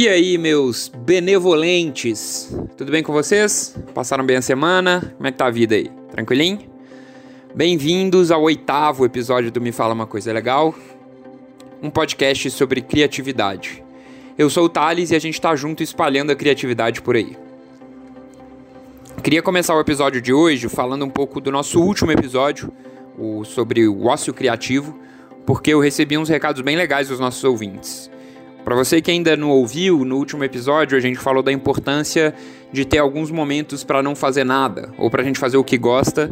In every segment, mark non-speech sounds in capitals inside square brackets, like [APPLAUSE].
E aí, meus benevolentes? Tudo bem com vocês? Passaram bem a semana? Como é que tá a vida aí? Tranquilinho? Bem-vindos ao oitavo episódio do Me Fala Uma Coisa Legal, um podcast sobre criatividade. Eu sou o Thales e a gente tá junto espalhando a criatividade por aí. Queria começar o episódio de hoje falando um pouco do nosso último episódio, o, sobre o ócio criativo, porque eu recebi uns recados bem legais dos nossos ouvintes. Para você que ainda não ouviu, no último episódio a gente falou da importância de ter alguns momentos para não fazer nada, ou para a gente fazer o que gosta,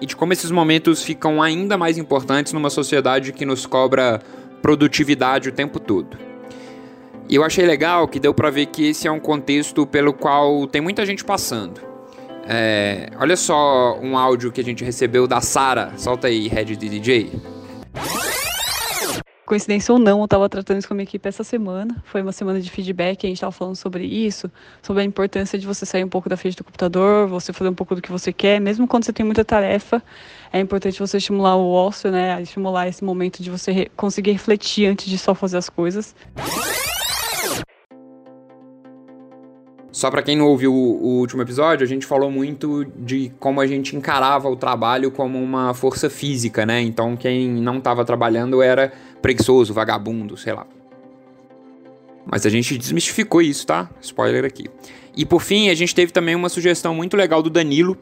e de como esses momentos ficam ainda mais importantes numa sociedade que nos cobra produtividade o tempo todo. E eu achei legal que deu para ver que esse é um contexto pelo qual tem muita gente passando. É, olha só um áudio que a gente recebeu da Sara. Solta aí, Red DJ. Coincidência ou não, eu estava tratando isso com a minha equipe essa semana. Foi uma semana de feedback, a gente estava falando sobre isso, sobre a importância de você sair um pouco da frente do computador, você fazer um pouco do que você quer, mesmo quando você tem muita tarefa. É importante você estimular o ócio, né? Estimular esse momento de você conseguir refletir antes de só fazer as coisas. Só para quem não ouviu o, último episódio, a gente falou muito de como a gente encarava o trabalho como uma força física, né? Então quem não estava trabalhando era preguiçoso, vagabundo, sei lá. Mas a gente desmistificou isso, tá? Spoiler aqui. E por fim, a gente teve também uma sugestão muito legal do Danilo,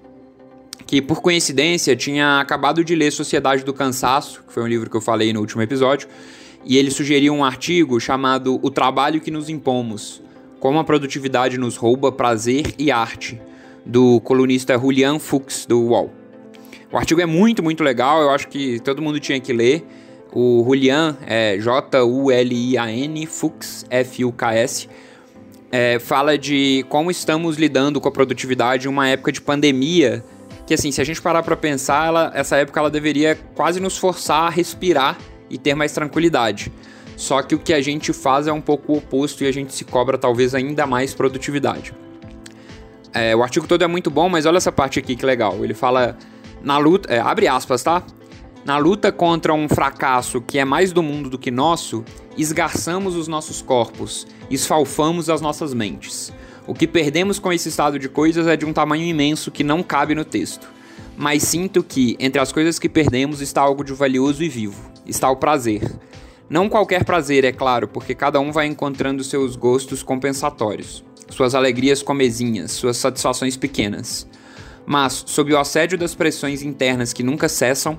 que por coincidência tinha acabado de ler Sociedade do Cansaço, que foi um livro que eu falei no último episódio, e ele sugeriu um artigo chamado O Trabalho que nos Impomos como a Produtividade nos Rouba Prazer e Arte, do colunista Julian Fuchs, do UOL. O artigo é muito, muito legal, eu acho que todo mundo tinha que ler. O Julian, é J-U-L-I-A-N, Fuchs, F-U-K-S, é, fala de como estamos lidando com a produtividade em uma época de pandemia, que assim, se a gente parar para pensar, ela, essa época ela deveria quase nos forçar a respirar e ter mais tranquilidade. Só que o que a gente faz é um pouco o oposto e a gente se cobra talvez ainda mais produtividade. É, o artigo todo é muito bom, mas olha essa parte aqui que legal. Ele fala na luta, é, abre aspas, tá? Na luta contra um fracasso que é mais do mundo do que nosso, esgarçamos os nossos corpos, esfalfamos as nossas mentes. O que perdemos com esse estado de coisas é de um tamanho imenso que não cabe no texto. Mas sinto que, entre as coisas que perdemos, está algo de valioso e vivo. Está o prazer. Não qualquer prazer, é claro, porque cada um vai encontrando seus gostos compensatórios, suas alegrias comezinhas, suas satisfações pequenas. Mas, sob o assédio das pressões internas que nunca cessam,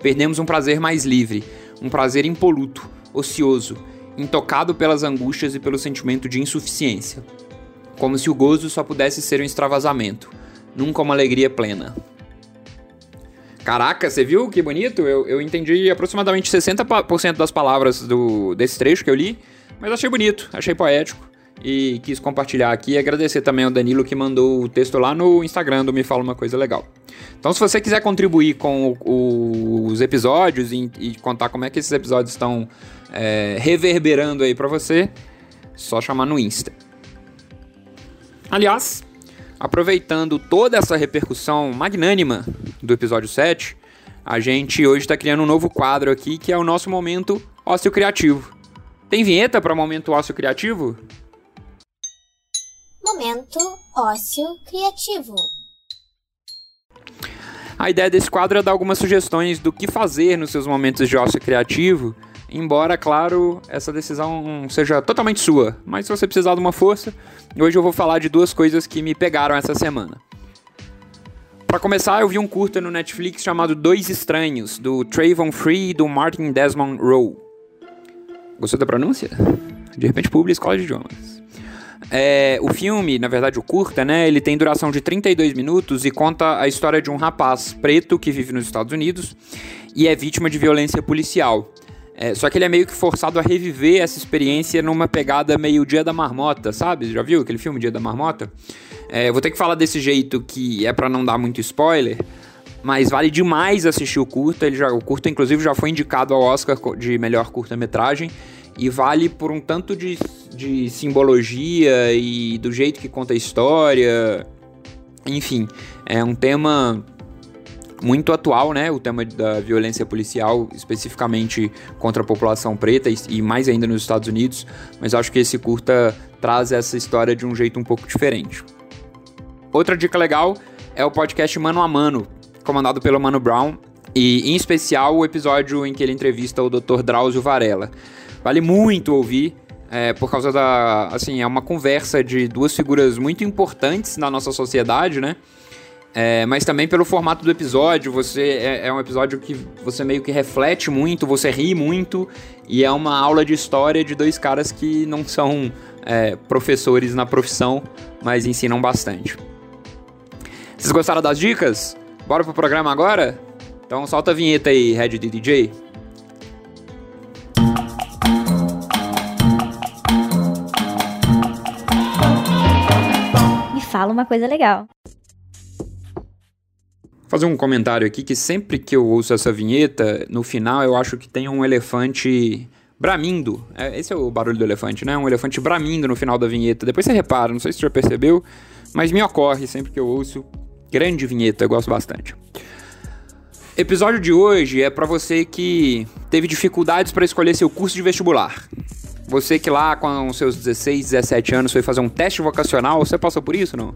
perdemos um prazer mais livre, um prazer impoluto, ocioso, intocado pelas angústias e pelo sentimento de insuficiência. Como se o gozo só pudesse ser um extravasamento, nunca uma alegria plena. Caraca, você viu que bonito? Eu, eu entendi aproximadamente 60% das palavras do, desse trecho que eu li, mas achei bonito, achei poético e quis compartilhar aqui e agradecer também ao Danilo que mandou o texto lá no Instagram do Me Fala Uma Coisa Legal. Então, se você quiser contribuir com o, os episódios e, e, contar como é que esses episódios estão é, reverberando aí para você, só chamar no Insta. Aliás, Aproveitando toda essa repercussão magnânima do episódio 7, a gente hoje está criando um novo quadro aqui que é o nosso momento ócio criativo. Tem vinheta para o momento ócio criativo? Momento ócio criativo. A ideia desse quadro é dar algumas sugestões do que fazer nos seus momentos de ócio criativo Embora, claro, essa decisão seja totalmente sua, mas se você precisar de uma força, hoje eu vou falar de duas coisas que me pegaram essa semana. Para começar, eu vi um curta no Netflix chamado Dois Estranhos, do Trayvon Free e do Martin Desmond Rowe. Gostou da pronúncia? De repente, publi escola de idiomas. É, o filme, na verdade o curta, né, ele tem duração de 32 minutos e conta a história de um rapaz preto que vive nos Estados Unidos e é vítima de violência policial. É, só que ele é meio que forçado a reviver essa experiência numa pegada meio Dia da Marmota, sabe? Já viu aquele filme Dia da Marmota? É, vou ter que falar desse jeito que é para não dar muito spoiler, mas vale demais assistir o curta. Ele já, o curta, inclusive, já foi indicado ao Oscar de melhor curta-metragem e vale por um tanto de, de simbologia e do jeito que conta a história. Enfim, é um tema muito atual, né? O tema da violência policial, especificamente contra a população preta e, mais ainda nos Estados Unidos. Mas acho que esse curta traz essa história de um jeito um pouco diferente. Outra dica legal é o podcast Mano a Mano, comandado pelo Mano Brown, e em especial o episódio em que ele entrevista o Dr. Drauzio Varela. Vale muito ouvir, é, por causa da. Assim, é uma conversa de duas figuras muito importantes na nossa sociedade, né? É, mas também pelo formato do episódio, você é, é, um episódio que você meio que reflete muito, você ri muito, e é uma aula de história de dois caras que não são é, professores na profissão, mas ensinam bastante. Vocês gostaram das dicas? Bora pro programa agora? Então solta a vinheta aí, Red DJ. Fala uma coisa legal fazer um comentário aqui que sempre que eu ouço essa vinheta, no final eu acho que tem um elefante bramindo. É, esse é o barulho do elefante, né? Um elefante bramindo no final da vinheta. Depois você repara, não sei se você já percebeu, mas me ocorre sempre que eu ouço. Grande vinheta, eu gosto bastante. Episódio de hoje é para você que teve dificuldades para escolher seu curso de vestibular. Você que lá com seus 16, 17 anos foi fazer um teste vocacional, você passou por isso, não?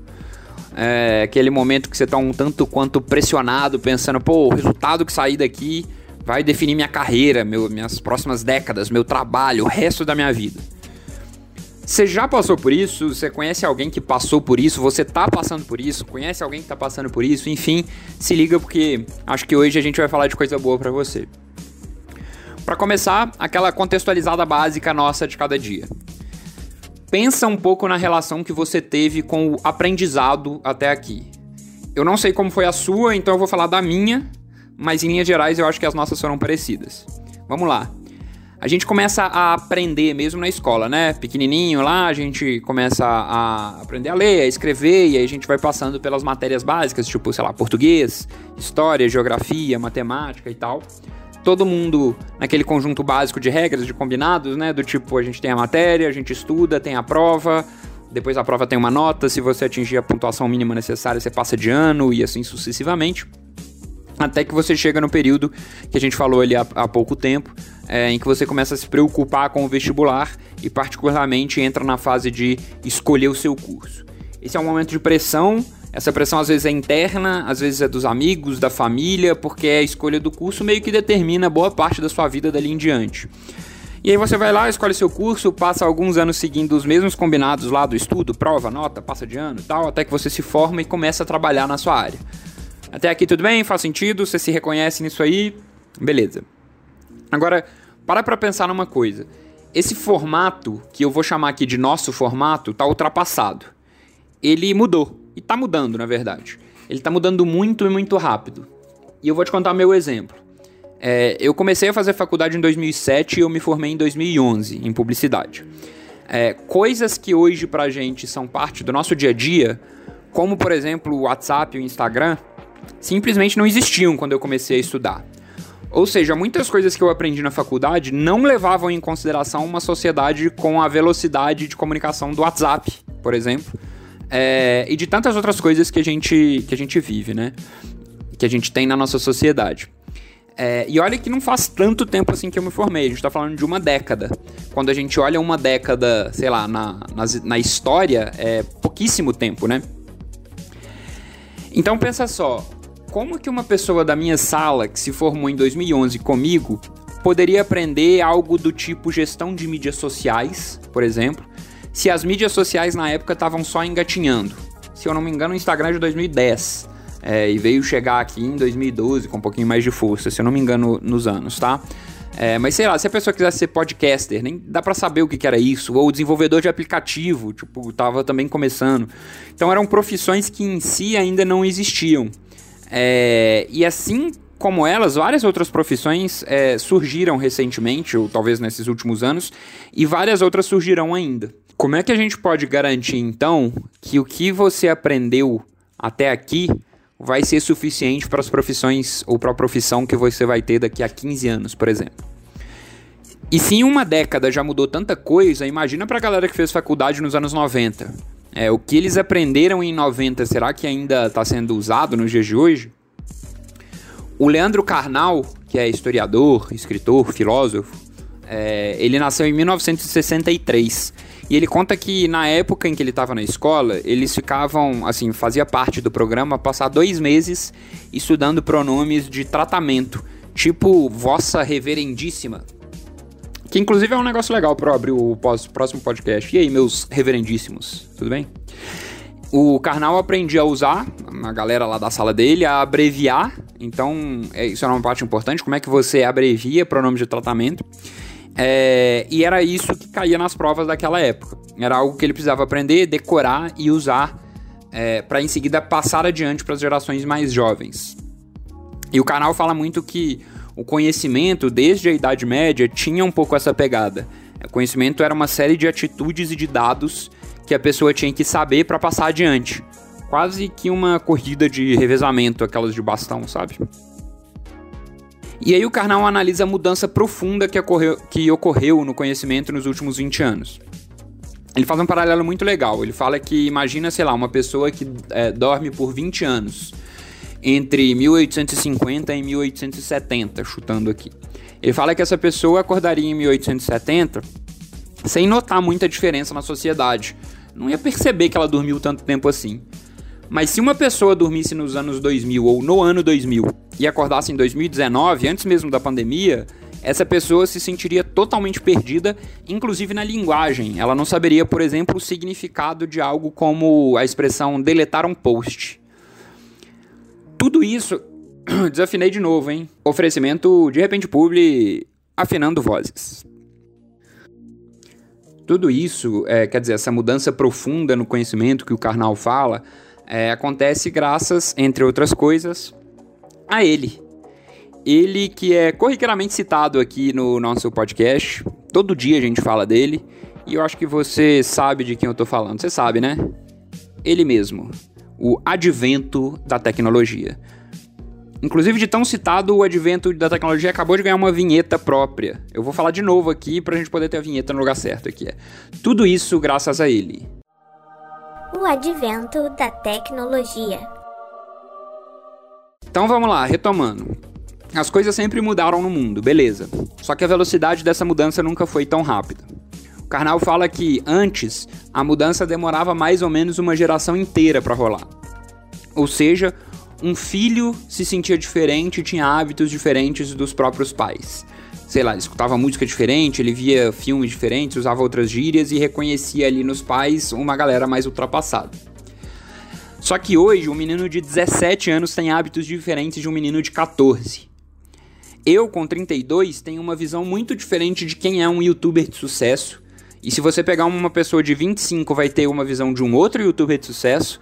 É, aquele momento que você tá um tanto quanto pressionado, pensando, pô, o resultado que sair daqui vai definir minha carreira, meu, minhas próximas décadas, meu trabalho, o resto da minha vida. Você já passou por isso? Você conhece alguém que passou por isso? Você tá passando por isso? Conhece alguém que tá passando por isso? Enfim, se liga porque acho que hoje a gente vai falar de coisa boa para você. Para começar, aquela contextualizada básica nossa de cada dia pensa um pouco na relação que você teve com o aprendizado até aqui. Eu não sei como foi a sua, então eu vou falar da minha, mas em linhas gerais eu acho que as nossas foram parecidas. Vamos lá. A gente começa a aprender mesmo na escola, né? Pequenininho lá, a gente começa a aprender a ler, a escrever, e aí a gente vai passando pelas matérias básicas, tipo, sei lá, português, história, geografia, matemática e tal todo mundo naquele conjunto básico de regras, de combinados, né? Do tipo, a gente tem a matéria, a gente estuda, tem a prova, depois a prova tem uma nota, se você atingir a pontuação mínima necessária, você passa de ano e assim sucessivamente. Até que você chega no período que a gente falou ali há, há pouco tempo, é, em que você começa a se preocupar com o vestibular e, particularmente, entra na fase de escolher o seu curso. Esse é um momento de pressão essa pressão às vezes é interna, às vezes é dos amigos, da família, porque a escolha do curso meio que determina boa parte da sua vida dali em diante. E aí você vai lá, escolhe seu curso, passa alguns anos seguindo os mesmos combinados lá do estudo, prova, nota, passa de ano e tal, até que você se forma e começa a trabalhar na sua área. Até aqui tudo bem? Faz sentido? Você se reconhece nisso aí? Beleza. Agora, para pra pensar numa coisa. Esse formato, que eu vou chamar aqui de nosso formato, tá ultrapassado. Ele mudou. E tá mudando, na verdade. Ele tá mudando muito e muito rápido. E eu vou te contar meu exemplo. É, eu comecei a fazer faculdade em 2007 e eu me formei em 2011 em publicidade. É, coisas que hoje pra gente são parte do nosso dia a dia, como por exemplo o WhatsApp e o Instagram, simplesmente não existiam quando eu comecei a estudar. Ou seja, muitas coisas que eu aprendi na faculdade não levavam em consideração uma sociedade com a velocidade de comunicação do WhatsApp, por exemplo, é, e de tantas outras coisas que a gente, que a gente vive, né? Que a gente tem na nossa sociedade. É, e olha que não faz tanto tempo assim que eu me formei, a gente tá falando de uma década. Quando a gente olha uma década, sei lá, na, na, na história, é pouquíssimo tempo, né? Então pensa só, como que uma pessoa da minha sala, que se formou em 2011 comigo, poderia aprender algo do tipo gestão de mídias sociais, por exemplo, se as mídias sociais na época estavam só engatinhando. Se eu não me engano, o Instagram é de 2010. É, e veio chegar aqui em 2012 com um pouquinho mais de força, se eu não me engano, nos anos, tá? É, mas sei lá, se a pessoa quisesse ser podcaster, nem dá para saber o que, que, era isso. Ou desenvolvedor de aplicativo, tipo, tava também começando. Então eram profissões que em si ainda não existiam. É, e assim como elas, várias outras profissões é, surgiram recentemente, ou talvez nesses últimos anos, e várias outras surgirão ainda. Como é que a gente pode garantir então que o que você aprendeu até aqui vai ser suficiente para as profissões ou para a profissão que você vai ter daqui a 15 anos, por exemplo? E se em uma década já mudou tanta coisa, imagina para a galera que fez faculdade nos anos 90. É, o que eles aprenderam em 90, será que ainda está sendo usado nos dias de hoje? O Leandro Carnal, que é historiador, escritor, filósofo, é, ele nasceu em 1963. E ele conta que na época em que ele estava na escola, eles ficavam, assim, fazia parte do programa passar dois meses estudando pronomes de tratamento, tipo Vossa Reverendíssima. Que inclusive é um negócio legal para abrir o próximo podcast. E aí, meus reverendíssimos, tudo bem? O Karnal aprendia a usar, a galera lá da sala dele, a abreviar. Então, é, isso é uma parte importante. Como é que você abrevia pronome de tratamento? É, e era isso que caía nas provas daquela época. Era algo que ele precisava aprender, decorar e usar é, para em seguida passar adiante para as gerações mais jovens. E o canal fala muito que o conhecimento, desde a Idade Média, tinha um pouco essa pegada. O conhecimento era uma série de atitudes e de dados que a pessoa tinha que saber para passar adiante. Quase que uma corrida de revezamento, aquelas de bastão, sabe? E aí o Karnal analisa a mudança profunda que ocorreu, que ocorreu no conhecimento nos últimos 20 anos. Ele faz um paralelo muito legal. Ele fala que imagina, sei lá, uma pessoa que é, dorme por 20 anos, entre 1850 e 1870, chutando aqui. Ele fala que essa pessoa acordaria em 1870 sem notar muita diferença na sociedade, não ia perceber que ela dormiu tanto tempo assim. Mas se uma pessoa dormisse nos anos 2000 ou no ano 2000 e acordasse em 2019, antes mesmo da pandemia, essa pessoa se sentiria totalmente perdida, inclusive na linguagem. Ela não saberia, por exemplo, o significado de algo como a expressão deletar um post. Tudo isso. [CLEARS THROAT] Desafinei de novo, hein? Oferecimento de repente publi afinando vozes. Tudo isso, é, quer dizer, essa mudança profunda no conhecimento que o Karnal fala, é, acontece graças, entre outras coisas, a ele. Ele que é corriqueiramente citado aqui no nosso podcast. Todo dia a gente fala dele. E eu acho que você sabe de quem eu tô falando. Você sabe, né? Ele mesmo. O advento da tecnologia. Inclusive, de tão citado, o advento da tecnologia acabou de ganhar uma vinheta própria. Eu vou falar de novo aqui pra gente poder ter a vinheta no lugar certo aqui. É. Tudo isso graças a ele. O advento da tecnologia. Então vamos lá, retomando. As coisas sempre mudaram no mundo, beleza. Só que a velocidade dessa mudança nunca foi tão rápida. O Karnal fala que antes a mudança demorava mais ou menos uma geração inteira para rolar. Ou seja, um filho se sentia diferente, tinha hábitos diferentes dos próprios pais. Sei lá, escutava música diferente, ele via filmes diferentes, usava outras gírias e reconhecia ali nos pais uma galera mais ultrapassada. Só que hoje, um menino de 17 anos tem hábitos diferentes de um menino de 14. Eu, com 32, tenho uma visão muito diferente de quem é um youtuber de sucesso. E se você pegar uma pessoa de 25, vai ter uma visão de um outro youtuber de sucesso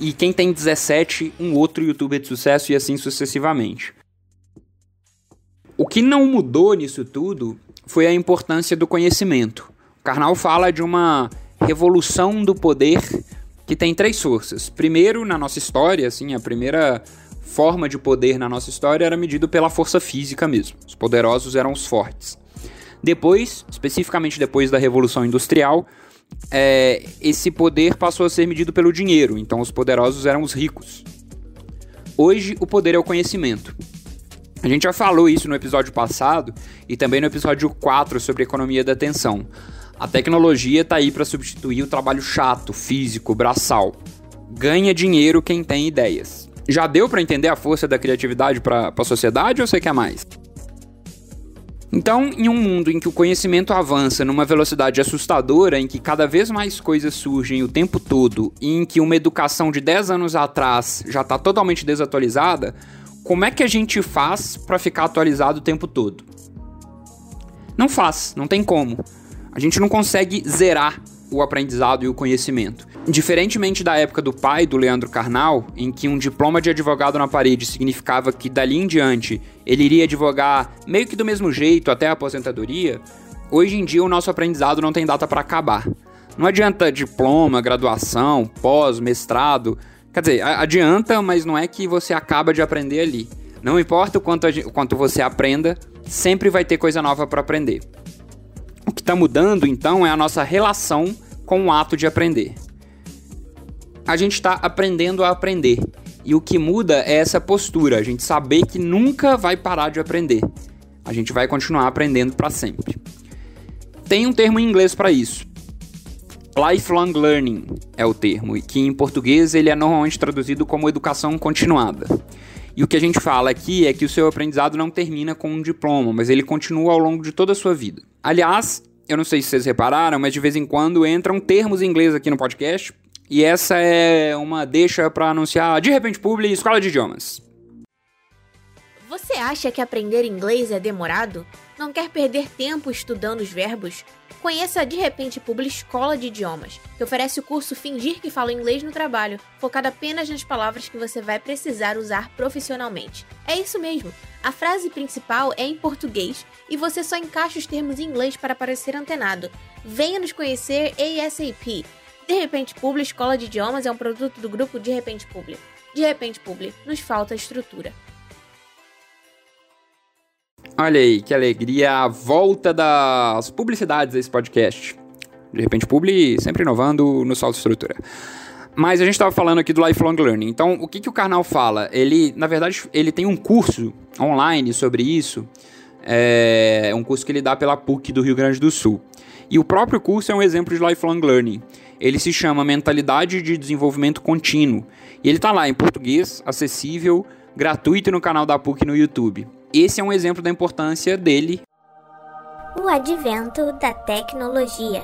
e quem tem 17, um outro youtuber de sucesso e assim sucessivamente. Que não mudou nisso tudo foi a importância do conhecimento. O Karnal fala de uma revolução do poder que tem três forças. Primeiro, na nossa história, assim, a primeira forma de poder na nossa história era medido pela força física mesmo. Os poderosos eram os fortes. Depois, especificamente depois da Revolução Industrial, é, esse poder passou a ser medido pelo dinheiro, então os poderosos eram os ricos. Hoje, o poder é o conhecimento. A gente já falou isso no episódio passado e também no episódio 4 sobre economia da atenção. A tecnologia está aí para substituir o trabalho chato, físico, braçal. Ganha dinheiro quem tem ideias. Já deu para entender a força da criatividade para a sociedade ou você quer mais? Então, em um mundo em que o conhecimento avança numa velocidade assustadora, em que cada vez mais coisas surgem o tempo todo, e em que uma educação de 10 anos atrás já está totalmente desatualizada, como é que a gente faz para ficar atualizado o tempo todo? Não faz, não tem como. A gente não consegue zerar o aprendizado e o conhecimento. Diferentemente da época do pai do Leandro Carnal, em que um diploma de advogado na parede significava que dali em diante ele iria advogar meio que do mesmo jeito até a aposentadoria, hoje em dia o nosso aprendizado não tem data para acabar. Não adianta diploma, graduação, pós, mestrado. Quer dizer, adianta, mas não é que você acaba de aprender ali. Não importa o quanto, o quanto você aprenda, sempre vai ter coisa nova para aprender. O que está mudando, então, é a nossa relação com o ato de aprender. A gente está aprendendo a aprender. E o que muda é essa postura, a gente saber que nunca vai parar de aprender. A gente vai continuar aprendendo para sempre. Tem um termo em inglês para isso. Lifelong learning é o termo, e que em português ele é normalmente traduzido como educação continuada. E o que a gente fala aqui é que o seu aprendizado não termina com um diploma, mas ele continua ao longo de toda a sua vida. Aliás, eu não sei se vocês repararam, mas de vez em quando entram termos em inglês aqui no podcast, e essa é uma deixa para anunciar de repente Publi Escola de Idiomas. Você acha que aprender inglês é demorado? Não quer perder tempo estudando os verbos? Conheça a De Repente Publi Escola de Idiomas, que oferece o curso Fingir que fala inglês no trabalho, focado apenas nas palavras que você vai precisar usar profissionalmente. É isso mesmo, a frase principal é em português e você só encaixa os termos em inglês para parecer antenado. Venha nos conhecer ASAP. De Repente Publi Escola de Idiomas é um produto do grupo De Repente Publi. De Repente Publi, nos falta estrutura. Olha aí, que alegria, a volta das publicidades desse podcast. De repente, Publi sempre inovando no salto estrutura. Mas a gente estava falando aqui do lifelong learning. Então, o que, que o canal fala? Ele, na verdade, ele tem um curso online sobre isso. É um curso que ele dá pela PUC do Rio Grande do Sul. E o próprio curso é um exemplo de lifelong learning. Ele se chama Mentalidade de Desenvolvimento Contínuo. E ele está lá em português, acessível, gratuito no canal da PUC no YouTube. Esse é um exemplo da importância dele. O advento da tecnologia.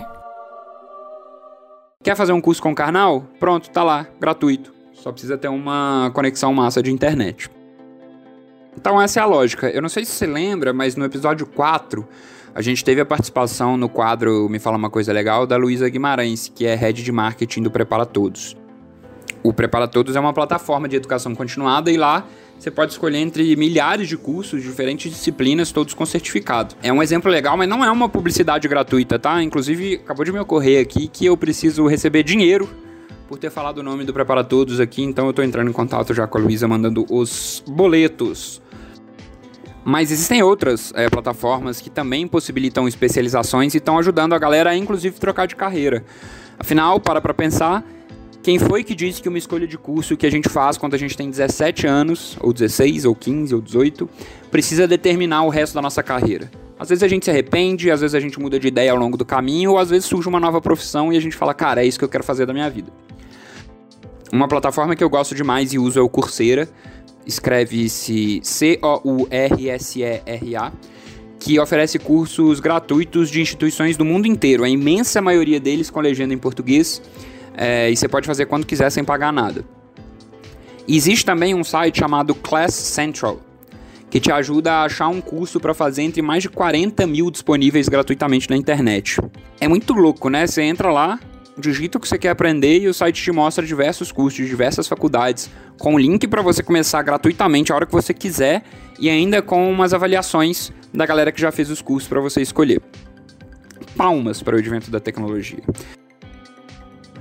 Quer fazer um curso com o Karnal? Pronto, tá lá, gratuito. Só precisa ter uma conexão massa de internet. Então essa é a lógica. Eu não sei se você lembra, mas no episódio 4 a gente teve a participação no quadro Me Fala Uma Coisa Legal da Luísa Guimarães, que é head de marketing do Prepara Todos. O Prepara Todos é uma plataforma de educação continuada e lá você pode escolher entre milhares de cursos, diferentes disciplinas, todos com certificado. É um exemplo legal, mas não é uma publicidade gratuita, tá? Inclusive, acabou de me ocorrer aqui que eu preciso receber dinheiro por ter falado o nome do Prepara Todos aqui, então eu tô entrando em contato já com a Luísa, mandando os boletos. Mas existem outras é, plataformas que também possibilitam especializações e estão ajudando a galera a, inclusive, trocar de carreira. Afinal, para para pensar, quem foi que disse que uma escolha de curso que a gente faz quando a gente tem 17 anos, ou 16, ou 15, ou 18, precisa determinar o resto da nossa carreira? Às vezes a gente se arrepende, às vezes a gente muda de ideia ao longo do caminho, ou às vezes surge uma nova profissão e a gente fala, cara, é isso que eu quero fazer da minha vida. Uma plataforma que eu gosto demais e uso é o Coursera, escreve-se C-O-U-R-S-E-R-A, que oferece cursos gratuitos de instituições do mundo inteiro, a imensa maioria deles com legenda em português é, e você pode fazer quando quiser sem pagar nada. Existe também um site chamado Class Central, que te ajuda a achar um curso para fazer entre mais de 40 mil disponíveis gratuitamente na internet. É muito louco, né? Você entra lá, digita o que você quer aprender e o site te mostra diversos cursos de diversas faculdades, com link para você começar gratuitamente a hora que você quiser e ainda com umas avaliações da galera que já fez os cursos para você escolher. Palmas para o advento da tecnologia.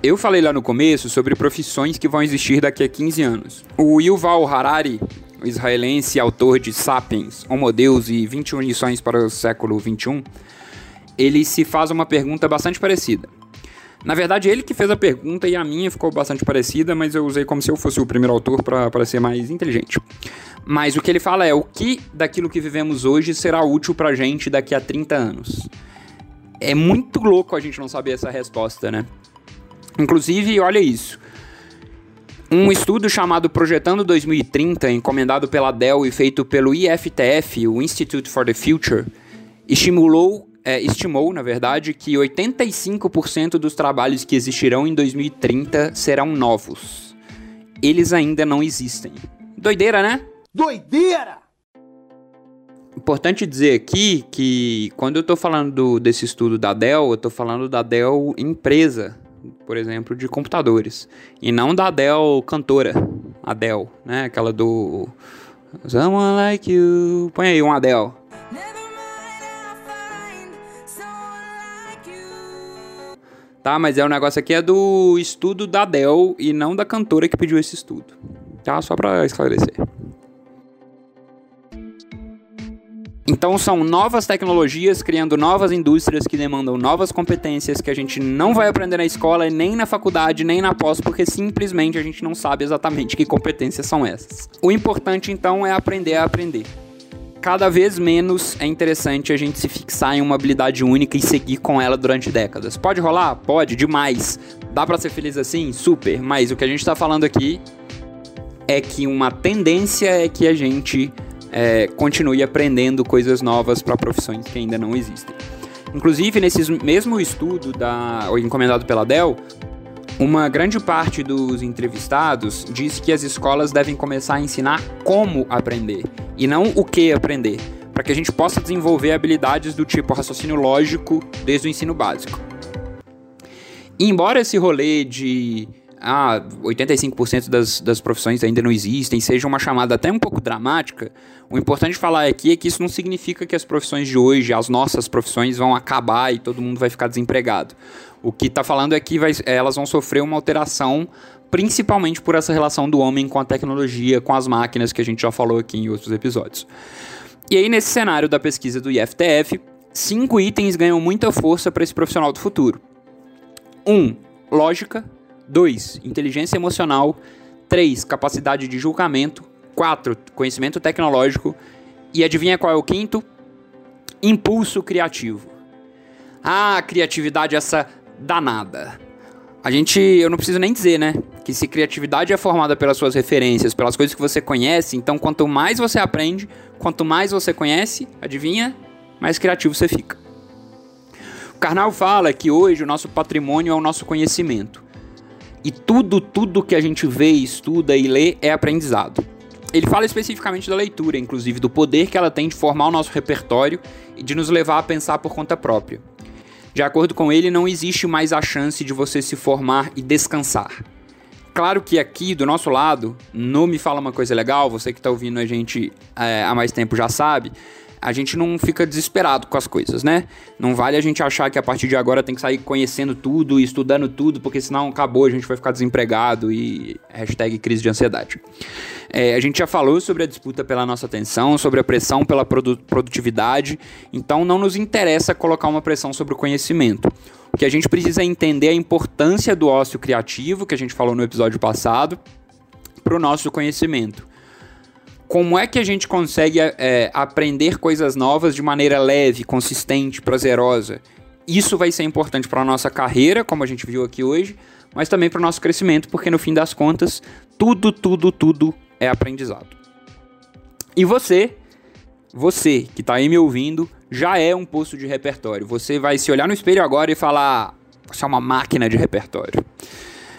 Eu falei lá no começo sobre profissões que vão existir daqui a 15 anos. O Yuval Harari, israelense autor de Sapiens, Homo Deus e 21 lições para o século 21, ele se faz uma pergunta bastante parecida. Na verdade, ele que fez a pergunta e a minha ficou bastante parecida, mas eu usei como se eu fosse o primeiro autor para parecer mais inteligente. Mas o que ele fala é o que daquilo que vivemos hoje será útil pra gente daqui a 30 anos. É muito louco a gente não saber essa resposta, né? Inclusive, olha isso. Um estudo chamado Projetando 2030, encomendado pela Dell e feito pelo IFTF, o Institute for the Future, estimulou, é, estimou, na verdade, que 85% dos trabalhos que existirão em 2030 serão novos. Eles ainda não existem. Doideira, né? Doideira! Importante dizer aqui que quando eu estou falando do, desse estudo da Dell, eu estou falando da Dell empresa, por exemplo, de computadores. E não da Adele cantora. Adele, né? Aquela do. Someone like you. Põe aí um Adele. Tá, mas é o negócio aqui é do estudo da Adele e não da cantora que pediu esse estudo. Tá? Só pra esclarecer. Então são novas tecnologias criando novas indústrias que demandam novas competências que a gente não vai aprender na escola, nem na faculdade, nem na pós, porque simplesmente a gente não sabe exatamente que competências são essas. O importante então é aprender a aprender. Cada vez menos é interessante a gente se fixar em uma habilidade única e seguir com ela durante décadas. Pode rolar? Pode, demais. Dá para ser feliz assim? Super. Mas o que a gente está falando aqui é que uma tendência é que a gente é, continue aprendendo coisas novas para profissões que ainda não existem. Inclusive, nesse mesmo estudo da, encomendado pela Dell, uma grande parte dos entrevistados diz que as escolas devem começar a ensinar como aprender e não o que aprender, para que a gente possa desenvolver habilidades do tipo raciocínio lógico desde o ensino básico. E embora esse rolê de ah, 85% das, das profissões ainda não existem, seja uma chamada até um pouco dramática, o importante falar aqui é que isso não significa que as profissões de hoje, as nossas profissões, vão acabar e todo mundo vai ficar desempregado. O que está falando é que vai, elas vão sofrer uma alteração, principalmente por essa relação do homem com a tecnologia, com as máquinas, que a gente já falou aqui em outros episódios. E aí, nesse cenário da pesquisa do IFTF, cinco itens ganham muita força para esse profissional do futuro. 1. Um, lógica. 2. Inteligência emocional. 3. Capacidade de julgamento. 4. Conhecimento tecnológico. E adivinha qual é o quinto? Impulso criativo. Ah, criatividade essa danada. A gente, eu não preciso nem dizer, né? Que se criatividade é formada pelas suas referências, pelas coisas que você conhece, então quanto mais você aprende, quanto mais você conhece, adivinha? Mais criativo você fica. O Karnal fala que hoje o nosso patrimônio é o nosso conhecimento. E tudo, tudo que a gente vê, estuda e lê é aprendizado. Ele fala especificamente da leitura, inclusive do poder que ela tem de formar o nosso repertório e de nos levar a pensar por conta própria. De acordo com ele, não existe mais a chance de você se formar e descansar. Claro que aqui do nosso lado, não me fala uma coisa legal, você que está ouvindo a gente é, há mais tempo já sabe, a gente não fica desesperado com as coisas, né? Não vale a gente achar que a partir de agora tem que sair conhecendo tudo estudando tudo, porque senão acabou, a gente vai ficar desempregado e hashtag crise de ansiedade. É, a gente já falou sobre a disputa pela nossa atenção, sobre a pressão pela produ produtividade, então não nos interessa colocar uma pressão sobre o conhecimento. O que a gente precisa é entender a importância do ócio criativo, que a gente falou no episódio passado, para o nosso conhecimento como é que a gente consegue é, aprender coisas novas de maneira leve, consistente, prazerosa. Isso vai ser importante para a nossa carreira, como a gente viu aqui hoje, mas também para o nosso crescimento, porque no fim das contas, tudo, tudo, tudo é aprendizado. E você, você que está aí me ouvindo, já é um posto de repertório. Você vai se olhar no espelho agora e falar: você é uma máquina de repertório.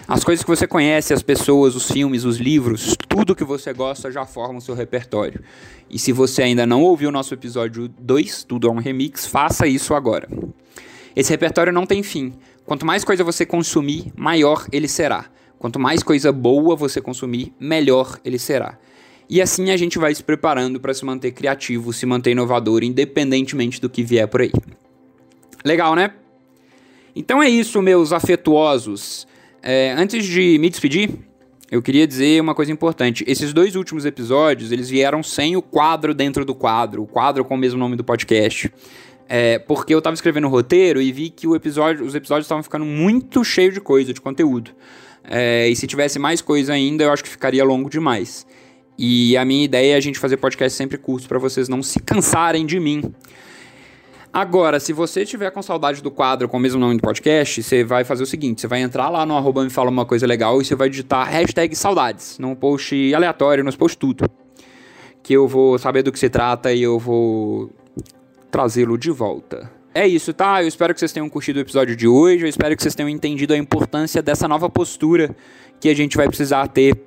As coisas que você conhece, as pessoas, os filmes, os livros, tudo que você gosta já forma o seu repertório. E se você ainda não ouviu o nosso episódio 2, Tudo é um Remix, faça isso agora. Esse repertório não tem fim. Quanto mais coisa você consumir, maior ele será. Quanto mais coisa boa você consumir, melhor ele será. E assim a gente vai se preparando para se manter criativo, se manter inovador, independentemente do que vier por aí. Legal, né? Então é isso, meus afetuosos. É, antes de me despedir, eu queria dizer uma coisa importante. Esses dois últimos episódios, eles vieram sem o quadro dentro do quadro, o quadro com o mesmo nome do podcast. É, porque eu tava escrevendo o roteiro e vi que episódio, os episódios estavam ficando muito cheios de coisa, de conteúdo. É, e se tivesse mais coisa ainda, eu acho que ficaria longo demais. E a minha ideia é a gente fazer podcast sempre curto para vocês não se cansarem de mim. Agora, se você tiver com saudade do quadro com o mesmo nome do podcast, você vai fazer o seguinte: você vai entrar lá no arroba me fala uma coisa legal e você vai digitar hashtag saudades num post aleatório, nos post tudo. Que eu vou saber do que se trata e eu vou trazê-lo de volta. É isso, tá? Eu espero que vocês tenham curtido o episódio de hoje. Eu espero que vocês tenham entendido a importância dessa nova postura que a gente vai precisar ter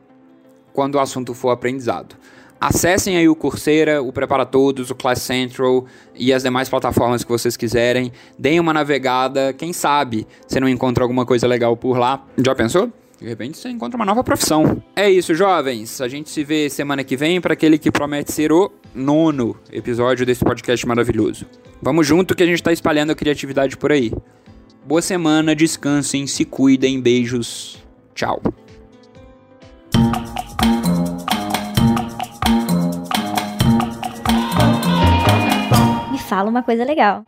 quando o assunto for aprendizado. Acessem aí o Coursera, o Prepara Todos, o Class Central e as demais plataformas que vocês quiserem. Deem uma navegada, quem sabe você não encontra alguma coisa legal por lá. Já pensou? De repente você encontra uma nova profissão. É isso, jovens. A gente se vê semana que vem para aquele que promete ser o nono episódio desse podcast maravilhoso. Vamos junto que a gente está espalhando a criatividade por aí. Boa semana, descansem, se cuidem, beijos. Tchau. Fala uma coisa legal.